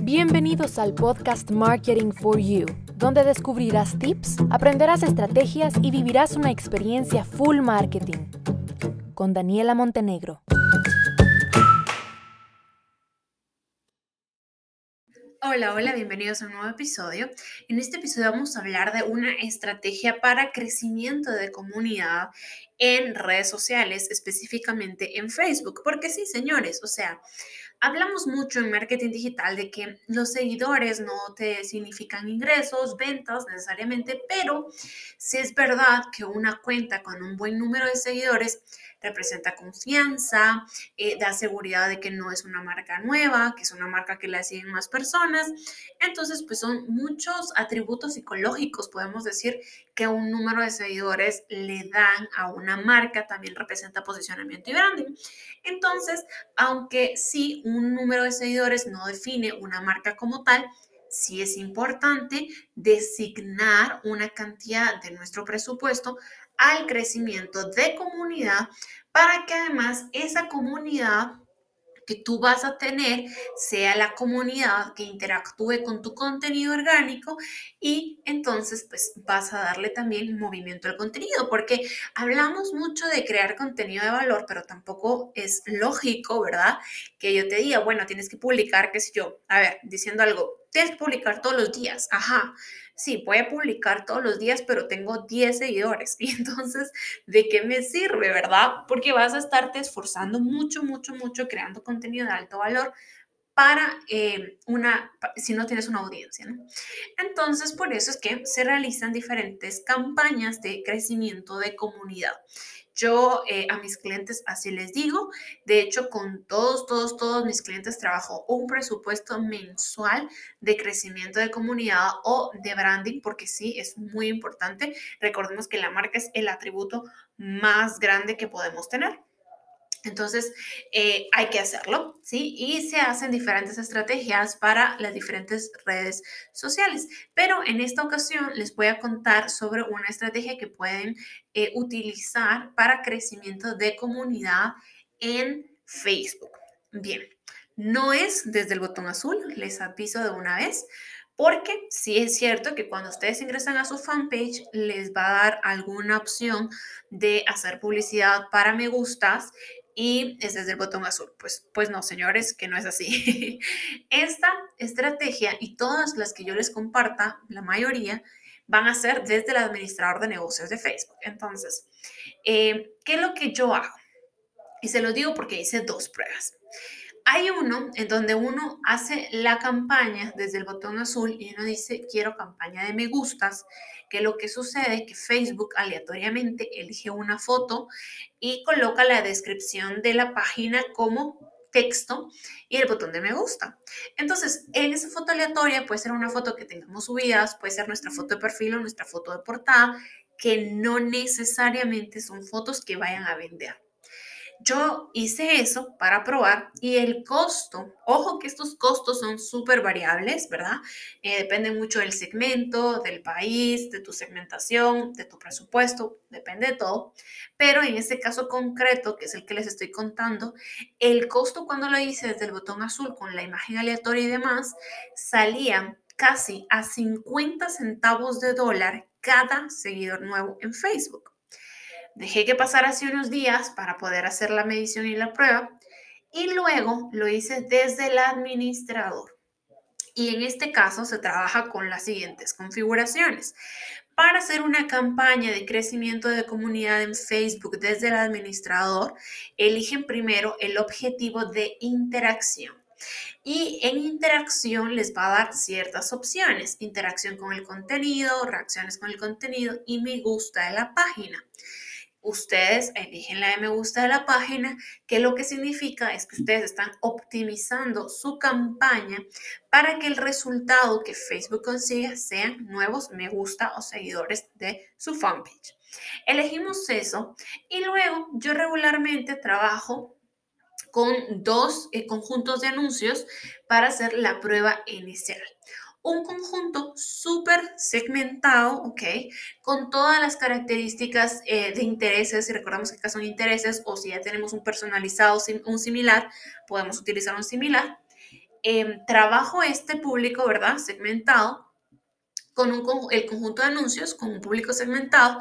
Bienvenidos al podcast Marketing for You, donde descubrirás tips, aprenderás estrategias y vivirás una experiencia full marketing. Con Daniela Montenegro. Hola, hola, bienvenidos a un nuevo episodio. En este episodio vamos a hablar de una estrategia para crecimiento de comunidad en redes sociales, específicamente en Facebook. Porque sí, señores, o sea, Hablamos mucho en marketing digital de que los seguidores no te significan ingresos, ventas necesariamente, pero sí es verdad que una cuenta con un buen número de seguidores representa confianza, eh, da seguridad de que no es una marca nueva, que es una marca que la siguen más personas. Entonces, pues son muchos atributos psicológicos, podemos decir, que un número de seguidores le dan a una marca, también representa posicionamiento y branding. Entonces, aunque sí un número de seguidores no define una marca como tal, sí es importante designar una cantidad de nuestro presupuesto al crecimiento de comunidad para que además esa comunidad que tú vas a tener sea la comunidad que interactúe con tu contenido orgánico y entonces pues vas a darle también movimiento al contenido porque hablamos mucho de crear contenido de valor pero tampoco es lógico, ¿verdad? Que yo te diga, bueno, tienes que publicar, qué sé yo, a ver, diciendo algo, tienes que publicar todos los días, ajá, sí, voy a publicar todos los días, pero tengo 10 seguidores. Y entonces, ¿de qué me sirve, verdad? Porque vas a estarte esforzando mucho, mucho, mucho creando contenido de alto valor para eh, una, si no tienes una audiencia, ¿no? Entonces, por eso es que se realizan diferentes campañas de crecimiento de comunidad. Yo eh, a mis clientes así les digo. De hecho, con todos, todos, todos mis clientes trabajo un presupuesto mensual de crecimiento de comunidad o de branding, porque sí, es muy importante. Recordemos que la marca es el atributo más grande que podemos tener. Entonces, eh, hay que hacerlo, ¿sí? Y se hacen diferentes estrategias para las diferentes redes sociales. Pero en esta ocasión les voy a contar sobre una estrategia que pueden eh, utilizar para crecimiento de comunidad en Facebook. Bien, no es desde el botón azul, les aviso de una vez, porque sí es cierto que cuando ustedes ingresan a su fanpage les va a dar alguna opción de hacer publicidad para me gustas y es desde el botón azul. Pues, pues no, señores, que no es así. Esta estrategia y todas las que yo les comparta, la mayoría, van a ser desde el administrador de negocios de Facebook. Entonces, eh, ¿qué es lo que yo hago? Y se lo digo porque hice dos pruebas. Hay uno en donde uno hace la campaña desde el botón azul y uno dice, quiero campaña de me gustas, que lo que sucede es que Facebook aleatoriamente elige una foto y coloca la descripción de la página como texto y el botón de me gusta. Entonces, en esa foto aleatoria puede ser una foto que tengamos subidas, puede ser nuestra foto de perfil o nuestra foto de portada, que no necesariamente son fotos que vayan a vender. Yo hice eso para probar y el costo, ojo que estos costos son súper variables, ¿verdad? Eh, depende mucho del segmento, del país, de tu segmentación, de tu presupuesto, depende de todo. Pero en este caso concreto, que es el que les estoy contando, el costo cuando lo hice desde el botón azul con la imagen aleatoria y demás, salía casi a 50 centavos de dólar cada seguidor nuevo en Facebook. Dejé que pasara así unos días para poder hacer la medición y la prueba y luego lo hice desde el administrador. Y en este caso se trabaja con las siguientes configuraciones. Para hacer una campaña de crecimiento de comunidad en Facebook desde el administrador, eligen primero el objetivo de interacción. Y en interacción les va a dar ciertas opciones. Interacción con el contenido, reacciones con el contenido y me gusta de la página ustedes eligen la me gusta de la página, que lo que significa es que ustedes están optimizando su campaña para que el resultado que Facebook consiga sean nuevos me gusta o seguidores de su fanpage. Elegimos eso y luego yo regularmente trabajo con dos eh, conjuntos de anuncios para hacer la prueba inicial un conjunto súper segmentado, ¿ok? Con todas las características eh, de intereses, si recordamos que acá son intereses, o si ya tenemos un personalizado, un similar, podemos utilizar un similar. em, trabajo este público, ¿verdad? Segmentado con el conjunto de anuncios, con un público segmentado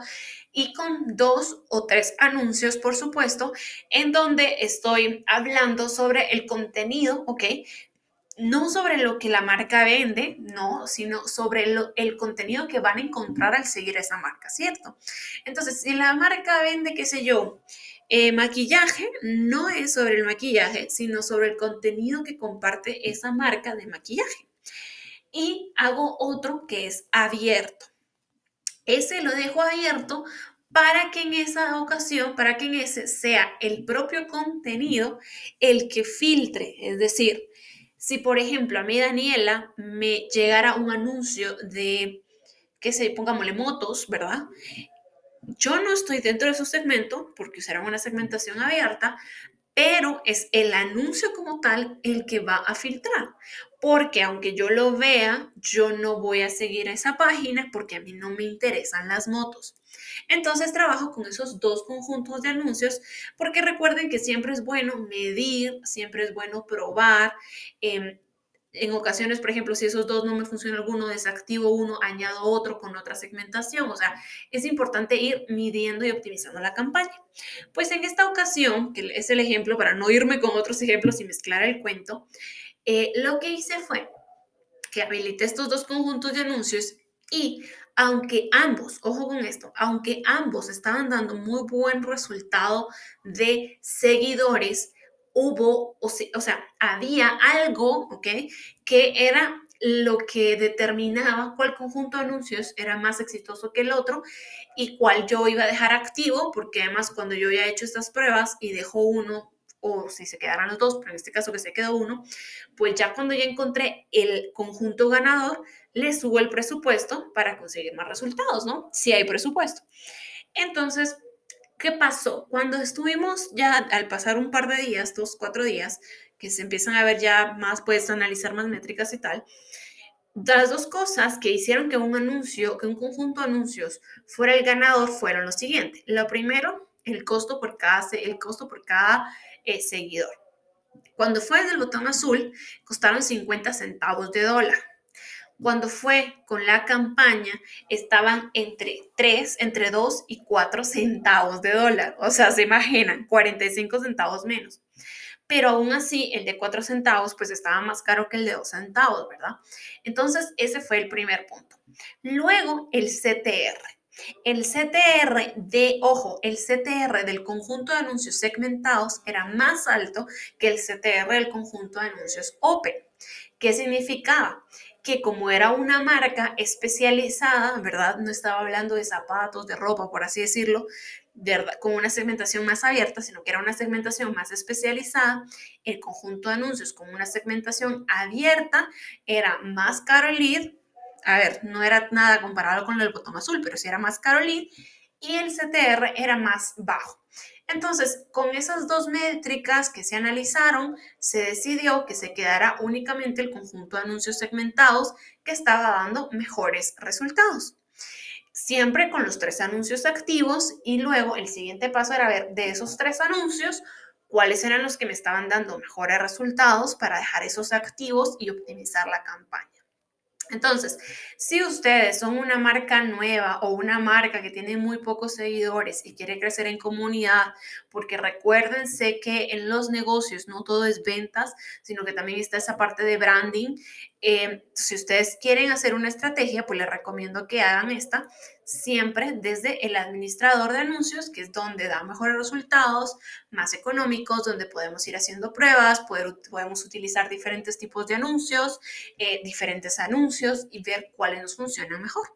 y con dos o tres anuncios, por supuesto, en donde estoy hablando sobre el contenido, ¿ok? No sobre lo que la marca vende, no, sino sobre el contenido que van a encontrar al seguir esa marca, ¿cierto? Entonces, si la marca vende, qué sé yo, eh, maquillaje, no es sobre el maquillaje, sino sobre el contenido que comparte esa marca de maquillaje. Y hago otro que es abierto. Ese lo dejo abierto para que en esa ocasión, para que en ese sea el propio contenido el que filtre. Es decir, si por ejemplo a mí Daniela me llegara un anuncio de, que se pongámosle motos, ¿verdad? Yo no estoy dentro de su segmento porque será una segmentación abierta, pero es el anuncio como tal el que va a filtrar. Porque aunque yo lo vea, yo no voy a seguir esa página porque a mí no me interesan las motos. Entonces trabajo con esos dos conjuntos de anuncios porque recuerden que siempre es bueno medir, siempre es bueno probar. Em, en ocasiones, por ejemplo, si esos dos no me funciona alguno, desactivo uno, añado otro con otra segmentación. O sea, es importante ir midiendo y optimizando la campaña. Pues en esta ocasión, que es el ejemplo para no irme con otros ejemplos y mezclar el cuento, eh, lo que hice fue que habilité estos dos conjuntos de anuncios y aunque ambos, ojo con esto, aunque ambos estaban dando muy buen resultado de seguidores, hubo, o sea, había algo, ¿ok? Que era lo que determinaba cuál conjunto de anuncios era más exitoso que el otro y cuál yo iba a dejar activo, porque además cuando yo ya he hecho estas pruebas y dejo uno, o si se quedaran los dos, pero en este caso que se quedó uno, pues ya cuando ya encontré el conjunto ganador, le subo el presupuesto para conseguir más resultados, ¿no? Si hay presupuesto. Entonces, ¿qué pasó? Cuando estuvimos ya al pasar un par de días, dos, cuatro días, que se empiezan a ver ya más, puedes analizar más métricas y tal, las dos cosas que hicieron que un anuncio, que un conjunto de anuncios fuera el ganador fueron lo siguiente. Lo primero, el costo por cada, el costo por cada eh, seguidor. Cuando fue del botón azul, costaron 50 centavos de dólar. Cuando fue con la campaña, estaban entre 3, entre 2 y 4 centavos de dólar. O sea, se imaginan, 45 centavos menos. Pero aún así, el de 4 centavos, pues estaba más caro que el de 2 centavos, ¿verdad? Entonces, ese fue el primer punto. Luego, el CTR. El CTR de, ojo, el CTR del conjunto de anuncios segmentados era más alto que el CTR del conjunto de anuncios open. ¿Qué significaba? Que como era una marca especializada, ¿verdad? No estaba hablando de zapatos, de ropa, por así decirlo, ¿verdad? con una segmentación más abierta, sino que era una segmentación más especializada, el conjunto de anuncios con una segmentación abierta era más caro a ver, no era nada comparado con el botón azul, pero sí era más caro y el CTR era más bajo. Entonces, con esas dos métricas que se analizaron, se decidió que se quedara únicamente el conjunto de anuncios segmentados que estaba dando mejores resultados. Siempre con los tres anuncios activos y luego el siguiente paso era ver de esos tres anuncios cuáles eran los que me estaban dando mejores resultados para dejar esos activos y optimizar la campaña. Entonces, si ustedes son una marca nueva o una marca que tiene muy pocos seguidores y quiere crecer en comunidad, porque recuérdense que en los negocios no todo es ventas, sino que también está esa parte de branding. Eh, si ustedes quieren hacer una estrategia, pues les recomiendo que hagan esta siempre desde el administrador de anuncios, que es donde da mejores resultados, más económicos, donde podemos ir haciendo pruebas, podemos utilizar diferentes tipos de anuncios, eh, diferentes anuncios y ver cuáles nos funcionan mejor.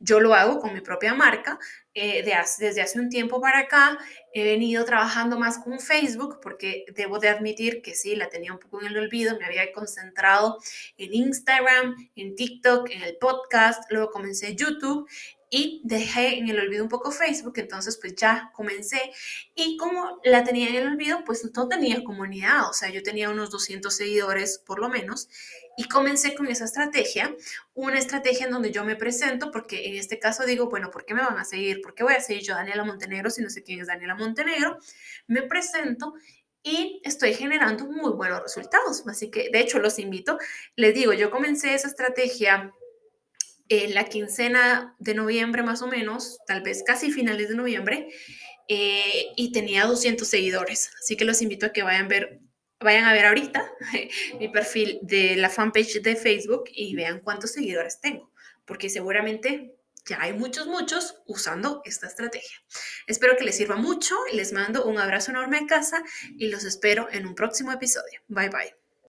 Yo lo hago con mi propia marca. Eh, desde hace un tiempo para acá he venido trabajando más con Facebook porque debo de admitir que sí, la tenía un poco en el olvido, me había concentrado en Instagram, en TikTok, en el podcast, luego comencé YouTube y dejé en el olvido un poco Facebook, entonces pues ya comencé. Y como la tenía en el olvido, pues no tenía comunidad, o sea, yo tenía unos 200 seguidores por lo menos y comencé con esa estrategia, una estrategia en donde yo me presento, porque en este caso digo, bueno, ¿por qué me van a seguir? ¿Por qué voy a seguir yo Daniela Montenegro si no sé quién es Daniela Montenegro? Me presento y estoy generando muy buenos resultados. Así que, de hecho, los invito. Les digo, yo comencé esa estrategia en la quincena de noviembre más o menos, tal vez casi finales de noviembre, eh, y tenía 200 seguidores. Así que los invito a que vayan a ver, vayan a ver ahorita mi perfil de la fanpage de Facebook y vean cuántos seguidores tengo, porque seguramente ya hay muchos, muchos usando esta estrategia. Espero que les sirva mucho, les mando un abrazo enorme a casa y los espero en un próximo episodio. Bye bye.